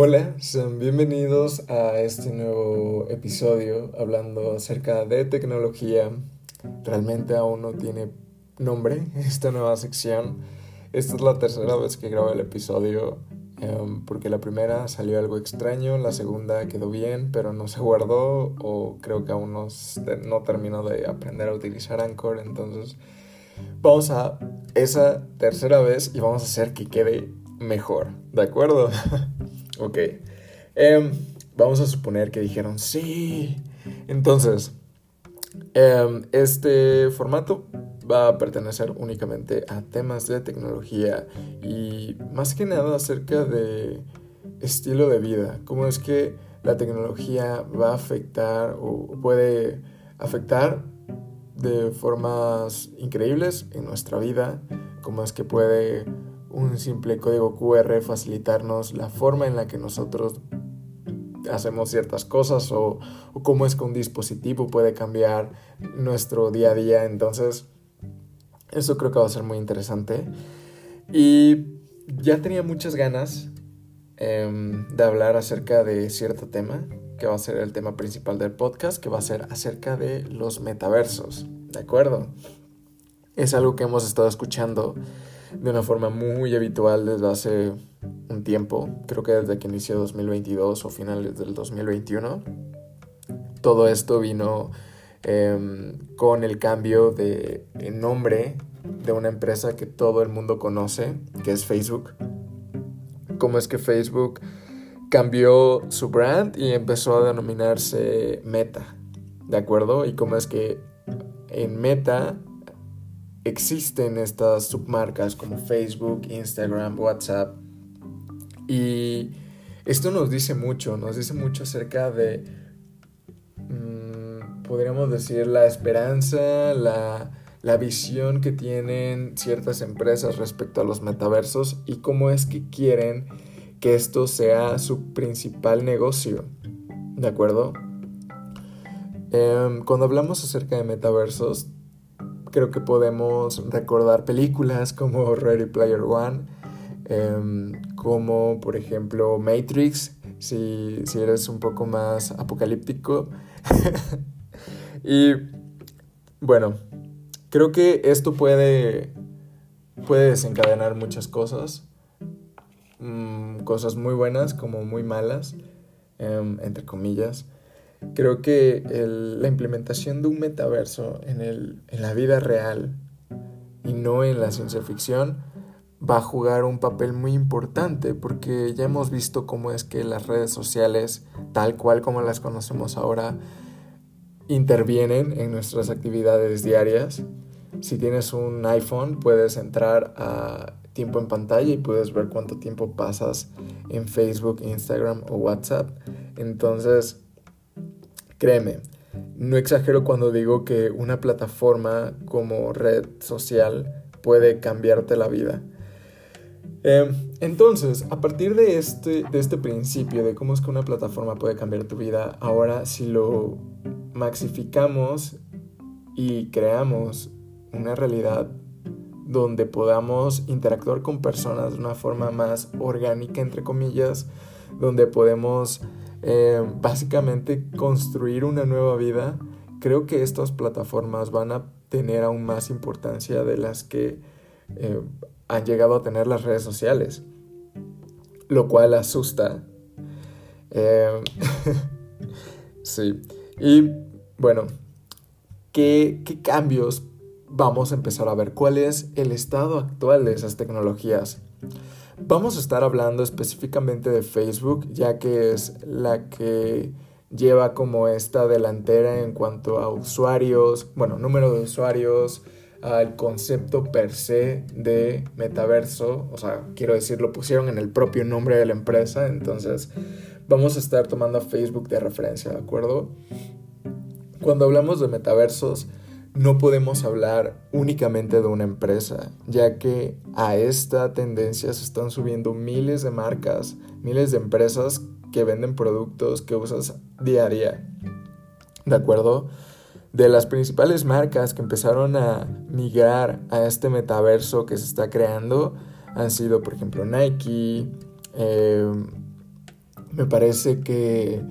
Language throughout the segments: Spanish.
Hola, sean bienvenidos a este nuevo episodio hablando acerca de tecnología. Realmente aún no tiene nombre esta nueva sección. Esta es la tercera vez que grabo el episodio em, porque la primera salió algo extraño, la segunda quedó bien pero no se guardó o creo que aún no, no terminó de aprender a utilizar Anchor. Entonces vamos a esa tercera vez y vamos a hacer que quede mejor, ¿de acuerdo? Ok. Em, vamos a suponer que dijeron sí. Entonces, em, este formato va a pertenecer únicamente a temas de tecnología y más que nada acerca de estilo de vida. Cómo es que la tecnología va a afectar o puede afectar de formas increíbles en nuestra vida. Cómo es que puede un simple código QR facilitarnos la forma en la que nosotros hacemos ciertas cosas o, cómo es que un dispositivo puede cambiar nuestro día a día. Entonces, eso creo que va a ser muy interesante. Y ya tenía muchas ganas em, de hablar acerca de cierto tema, que va a ser el tema principal del podcast, que va a ser acerca de los metaversos. ¿De acuerdo? Es algo que hemos estado escuchando de una forma muy habitual desde hace un tiempo, creo que desde que inició 2022 o finales del 2021. Todo esto vino em, con el cambio de nombre de una empresa que todo el mundo conoce, que es Facebook. Cómo es que Facebook cambió su brand y empezó a denominarse Meta, ¿de acuerdo? Y cómo es que en Meta existen estas submarcas como Facebook, Instagram, WhatsApp. Y esto nos dice mucho, nos dice mucho acerca de, mm, podríamos decir, la esperanza, la, la visión que tienen ciertas empresas respecto a los metaversos y cómo es que quieren que esto sea su principal negocio. ¿De acuerdo? Em, cuando hablamos acerca de metaversos, creo que podemos recordar películas como Ready Player One, em, como por ejemplo Matrix, si, si eres un poco más apocalíptico. y bueno, creo que esto puede, puede desencadenar muchas cosas, mm, cosas muy buenas como muy malas, em, entre comillas. Creo que la implementación de un metaverso en, el, en la vida real y no en la ciencia ficción va a jugar un papel muy importante porque ya hemos visto cómo es que las redes sociales, tal cual como las conocemos ahora, intervienen en nuestras actividades diarias. Si tienes un iPhone, puedes entrar a tiempo en pantalla y puedes ver cuánto tiempo pasas en Facebook, Instagram o WhatsApp. Entonces, Créeme, no exagero cuando digo que una plataforma como red social puede cambiarte la vida. Em, entonces, a partir de este, de este principio de cómo es que una plataforma puede cambiar tu vida, ahora si lo maxificamos y creamos una realidad donde podamos interactuar con personas de una forma más orgánica, entre comillas, donde podemos eh, básicamente construir una nueva vida, creo que estas plataformas van a tener aún más importancia de las que eh, han llegado a tener las redes sociales, lo cual asusta. Eh, sí, y bueno, ¿qué, ¿qué cambios vamos a empezar a ver? ¿Cuál es el estado actual de esas tecnologías? Vamos a estar hablando específicamente de Facebook, ya que es la que lleva como esta delantera en cuanto a usuarios, bueno, número de usuarios, al concepto per se de metaverso, o sea, quiero decir, lo pusieron en el propio nombre de la empresa, entonces vamos a estar tomando a Facebook de referencia, ¿de acuerdo? Cuando hablamos de metaversos, no podemos hablar únicamente de una empresa, ya que a esta tendencia se están subiendo miles de marcas, miles de empresas que venden productos que usas día a día. ¿De acuerdo? De las principales marcas que empezaron a migrar a este metaverso que se está creando han sido, por ejemplo, Nike, eh, Me parece que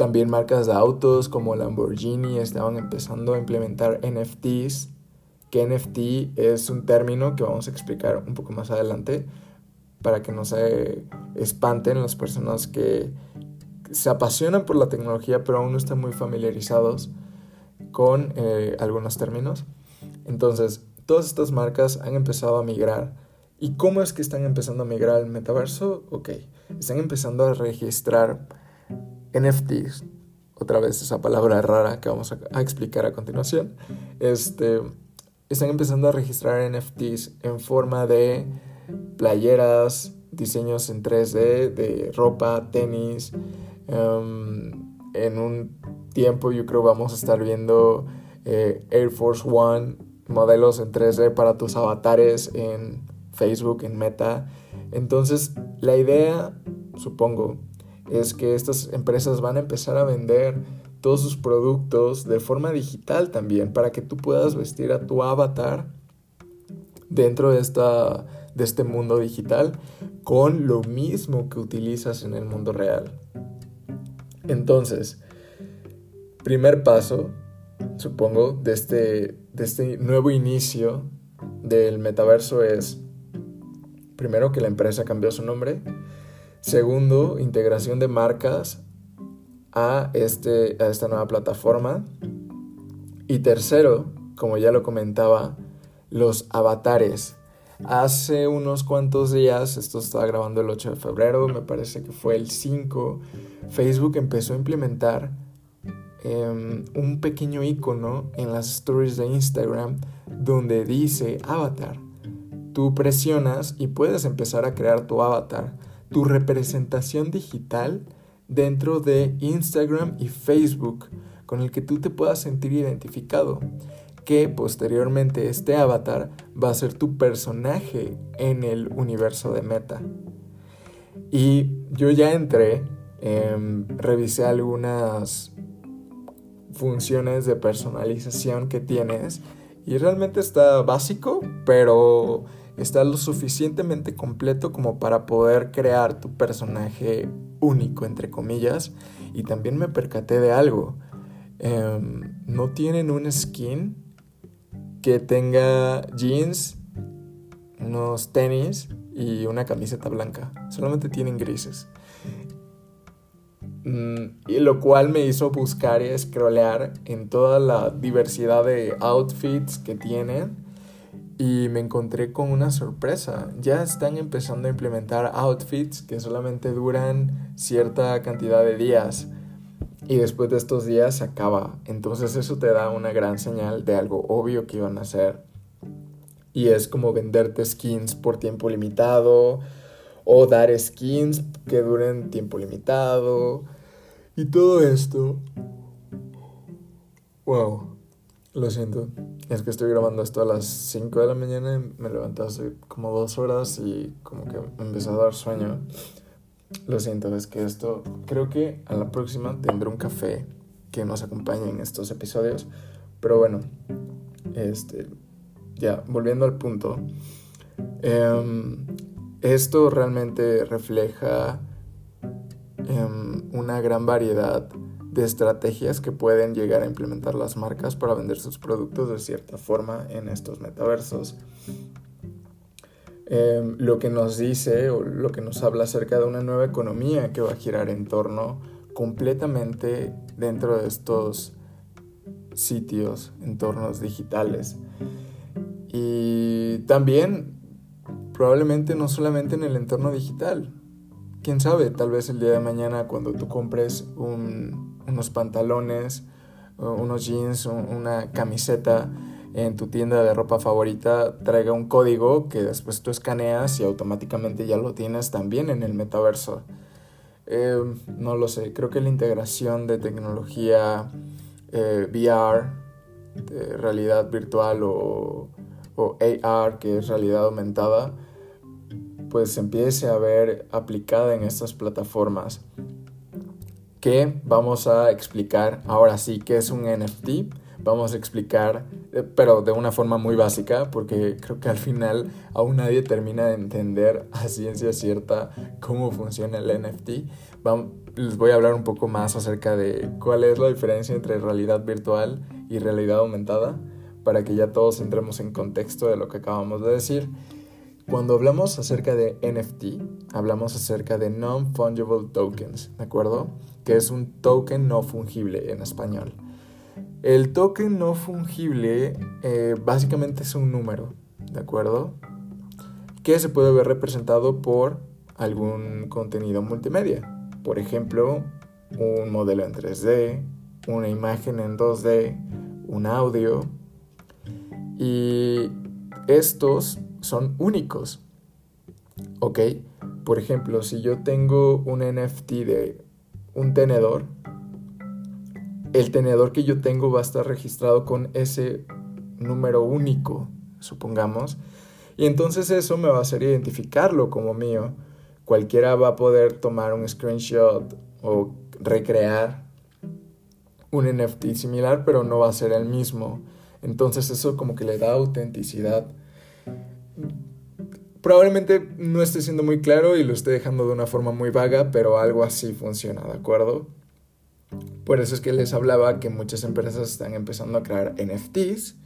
también marcas de autos como Lamborghini estaban empezando a implementar NFTs, que NFT es un término que vamos a explicar un poco más adelante para que no se espanten las personas que se apasionan por la tecnología pero aún no están muy familiarizados con eh, algunos términos. Entonces, todas estas marcas han empezado a migrar. ¿Y cómo es que están empezando a migrar al metaverso? Ok, están empezando a registrar NFTs, otra vez esa palabra rara que vamos a, explicar a continuación, este, están empezando a registrar NFTs en forma de playeras, diseños en 3D, de ropa, tenis. Em, en un tiempo yo creo vamos a estar viendo eh, Air Force One, modelos en 3D para tus avatares en Facebook, en Meta. Entonces la idea, supongo, es que estas empresas van a empezar a vender todos sus productos de forma digital también para que tú puedas vestir a tu avatar dentro de, esta, de este mundo digital con lo mismo que utilizas en el mundo real. Entonces, primer paso, supongo, de este, de este nuevo inicio del metaverso es, primero, que la empresa cambió su nombre, Segundo, integración de marcas a, este, a esta nueva plataforma. Y tercero, como ya lo comentaba, los avatares. Hace unos cuantos días, esto estaba grabando el 8 de febrero, me parece que fue el 5, Facebook empezó a implementar em, un pequeño icono en las stories de Instagram donde dice avatar. Tú presionas y puedes empezar a crear tu avatar tu representación digital dentro de Instagram y Facebook con el que tú te puedas sentir identificado. Que posteriormente este avatar va a ser tu personaje en el universo de Meta. Y yo ya entré, em, revisé algunas funciones de personalización que tienes y realmente está básico, pero está lo suficientemente completo como para poder crear tu personaje único, entre comillas. Y también me percaté de algo. Em, no tienen un skin que tenga jeans, unos tenis y una camiseta blanca. Solamente tienen grises. Mm, y lo cual me hizo buscar y scrollear en toda la diversidad de outfits que tienen y me encontré con una sorpresa. Ya están empezando a implementar outfits que solamente duran cierta cantidad de días y después de estos días se acaba. Entonces eso te da una gran señal de algo obvio que iban a hacer. Y es como venderte skins por tiempo limitado o dar skins que duren tiempo limitado. Y todo esto... Wow. Lo siento, es que estoy grabando esto a las 5 de la mañana me levanté hace como dos horas y como que me empezó a dar sueño. Lo siento, es que esto, creo que a la próxima tendré un café que nos acompañe en estos episodios. Pero bueno, este, ya, volviendo al punto. Em, esto realmente refleja em, una gran variedad estrategias que pueden llegar a implementar las marcas para vender sus productos de cierta forma en estos metaversos. Em, lo que nos dice o lo que nos habla acerca de una nueva economía que va a girar en torno completamente dentro de estos sitios, entornos digitales. Y también probablemente no solamente en el entorno digital. Quién sabe, tal vez el día de mañana cuando tú compres un unos pantalones, unos jeans, una camiseta en tu tienda de ropa favorita traiga un código que después tú escaneas y automáticamente ya lo tienes también en el metaverso. Em, no lo sé, creo que la integración de tecnología eh, VR, realidad virtual o AR, que es realidad aumentada, pues empiece a ver aplicada en estas plataformas que vamos a explicar ahora sí qué es un NFT, vamos a explicar eh, pero de una forma muy básica, porque creo que al final aún nadie termina de entender a ciencia cierta cómo funciona el NFT. les voy a hablar un poco más acerca de cuál es la diferencia entre realidad virtual y realidad aumentada, para que ya todos entremos en contexto de lo que acabamos de decir. Cuando hablamos acerca de NFT, hablamos acerca de Non-Fungible Tokens, ¿de acuerdo? Que es un token no fungible en español. El token no fungible eh, básicamente es un número, ¿de acuerdo? Que se puede ver representado por algún contenido multimedia. Por ejemplo, un modelo en 3D, una imagen en 2D, un audio. Y estos son únicos. ¿Ok? Por ejemplo, si yo tengo un NFT de un tenedor, el tenedor que yo tengo va a estar registrado con ese número único, supongamos, y entonces eso me va a hacer identificarlo como mío. Cualquiera va a poder tomar un screenshot o recrear un NFT similar, pero no va a ser el mismo. Entonces eso como que le da autenticidad. Probablemente no esté siendo muy claro y lo esté dejando de una forma muy vaga, pero algo así funciona, ¿de acuerdo? Por eso es que les hablaba que muchas empresas están empezando a crear NFTs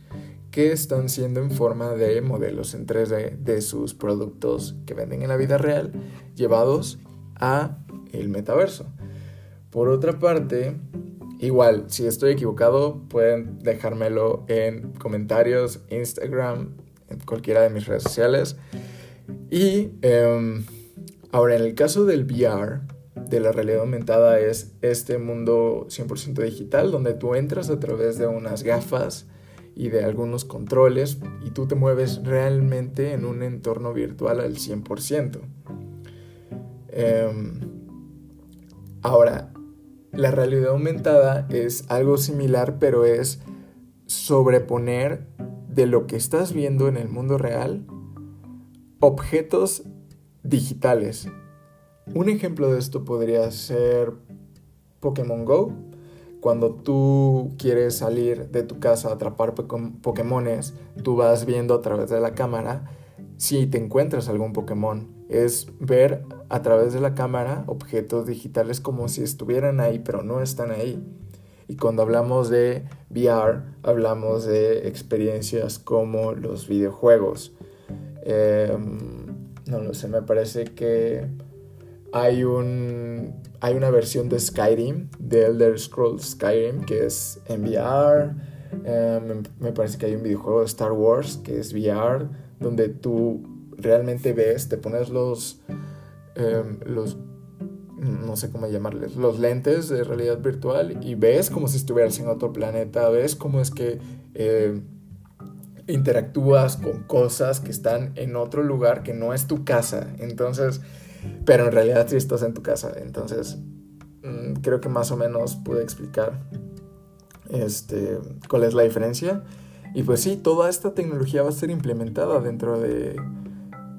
que están siendo en forma de modelos en 3D de sus productos que venden en la vida real llevados a el metaverso. Por otra parte, igual, si estoy equivocado, pueden dejármelo en comentarios, Instagram, en cualquiera de mis redes sociales. Y em, ahora, en el caso del VR, de la realidad aumentada es este mundo 100% digital donde tú entras a través de unas gafas y de algunos controles y tú te mueves realmente en un entorno virtual al 100%. Em, ahora, la realidad aumentada es algo similar pero es sobreponer de lo que estás viendo en el mundo real objetos digitales un ejemplo de esto podría ser Pokémon Go. Cuando tú quieres salir de tu casa a atrapar Pokémones, tú vas viendo a través de la cámara si te encuentras algún Pokémon. Es ver a través de la cámara objetos digitales como si estuvieran ahí, pero no están ahí. Y cuando hablamos de VR, hablamos de experiencias como los videojuegos. Em, no lo sé, me parece que hay, un, hay una versión de Skyrim, de Elder Scrolls Skyrim, que es en VR. Em, me parece que hay un videojuego de Star Wars que es VR, donde tú realmente ves, te pones los, em, los no sé cómo llamarles, los lentes de realidad virtual y ves como si estuvieras en otro planeta, ves cómo es que eh, interactúas con cosas que están en otro lugar que no es tu casa. Entonces, pero en realidad sí estás en tu casa. Entonces, mm, creo que más o menos pude explicar este, cuál es la diferencia. Y pues sí, toda esta tecnología va a ser implementada dentro de,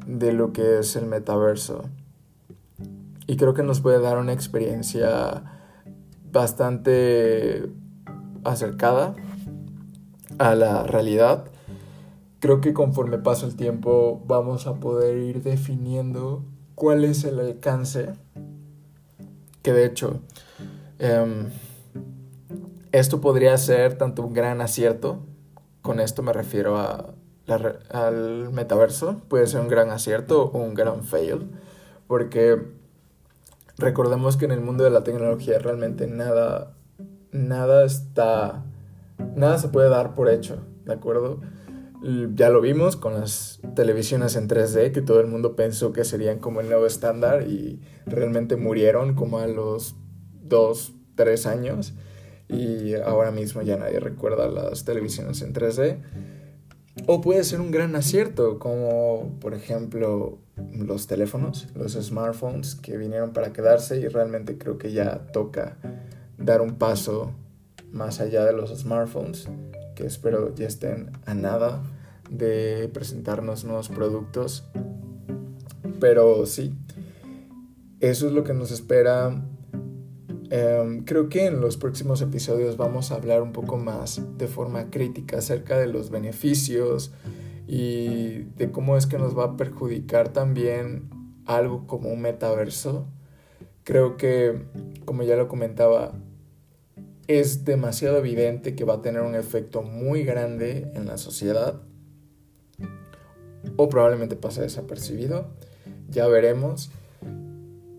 de lo que es el metaverso. Y creo que nos puede dar una experiencia bastante acercada a la realidad. Creo que conforme pasa el tiempo vamos a poder ir definiendo cuál es el alcance, que de hecho em, esto podría ser tanto un gran acierto, con esto me refiero a al metaverso, puede ser un gran acierto o un gran fail, porque recordemos que en el mundo de la tecnología realmente nada, nada está, nada se puede dar por hecho, ¿de acuerdo? Ya lo vimos con las televisiones en 3D que todo el mundo pensó que serían como el nuevo estándar y realmente murieron como a los 2, 3 años y ahora mismo ya nadie recuerda las televisiones en 3D. O puede ser un gran acierto, como por ejemplo los teléfonos, los smartphones que vinieron para quedarse y realmente creo que ya toca dar un paso más allá de los smartphones, que espero ya estén a nada de presentarnos nuevos productos. Pero sí, eso es lo que nos espera Em, creo que en los próximos episodios vamos a hablar un poco más de forma crítica acerca de los beneficios y de cómo es que nos va a perjudicar también algo como un metaverso. Creo que, como ya lo comentaba, es demasiado evidente que va a tener un efecto muy grande en la sociedad o probablemente pase desapercibido. Ya veremos.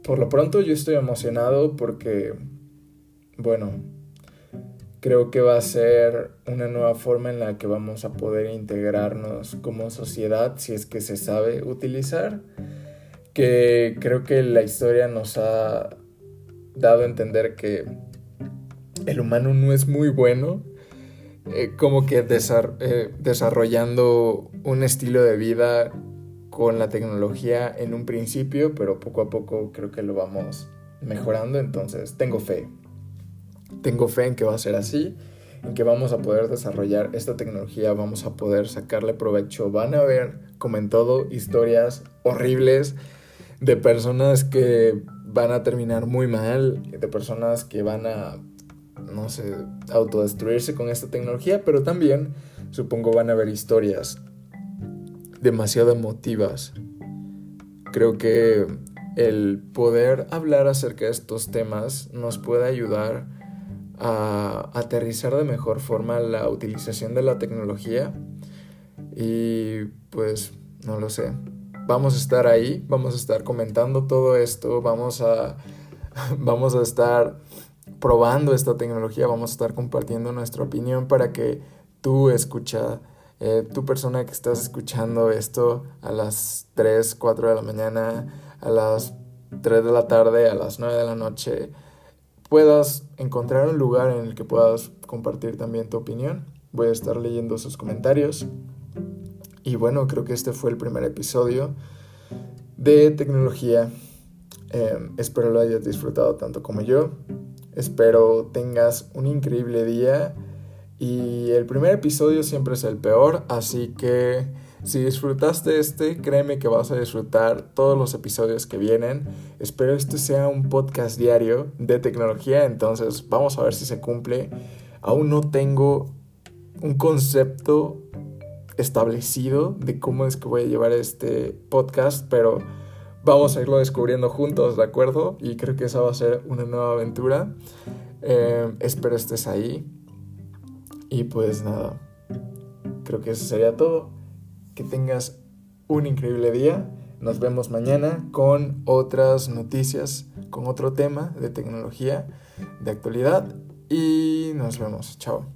Por lo pronto yo estoy emocionado porque, bueno, creo que va a ser una nueva forma en la que vamos a poder integrarnos como sociedad si es que se sabe utilizar. Que creo que la historia nos ha dado a entender que el humano no es muy bueno, eh, como que eh, desarrollando un estilo de vida con la tecnología en un principio, pero poco a poco creo que lo vamos mejorando, entonces tengo fe. Tengo fe en que va a ser así, en que vamos a poder desarrollar esta tecnología, vamos a poder sacarle provecho. Van a ver, como en todo, historias horribles de personas que van a terminar muy mal, de personas que van a, no sé, autodestruirse con esta tecnología, pero también supongo van a haber historias demasiado emotivas. Creo que el poder hablar acerca de estos temas nos puede ayudar a aterrizar de mejor forma la utilización de la tecnología y pues no lo sé. Vamos a estar ahí, vamos a estar comentando todo esto, vamos a vamos a estar probando esta tecnología, vamos a estar compartiendo nuestra opinión para que tú escucha eh, tu persona que estás escuchando esto a las 3, 4 de la mañana, a las 3 de la tarde, a las 9 de la noche, puedas encontrar un lugar en el que puedas compartir también tu opinión. Voy a estar leyendo sus comentarios. Y bueno, creo que este fue el primer episodio de tecnología. Em, espero lo hayas disfrutado tanto como yo. Espero tengas un increíble día y el primer episodio siempre es el peor, así que si disfrutaste este, créeme que vas a disfrutar todos los episodios que vienen. Espero este sea un podcast diario de tecnología, entonces vamos a ver si se cumple. Aún no tengo un concepto establecido de cómo es que voy a llevar este podcast, pero vamos a irlo descubriendo juntos, ¿de acuerdo? Y creo que esa va a ser una nueva aventura. Eh, espero estés ahí. Y pues nada, creo que eso sería todo. Que tengas un increíble día. Nos vemos mañana con otras noticias, con otro tema de tecnología, de actualidad. Y nos vemos. Chao.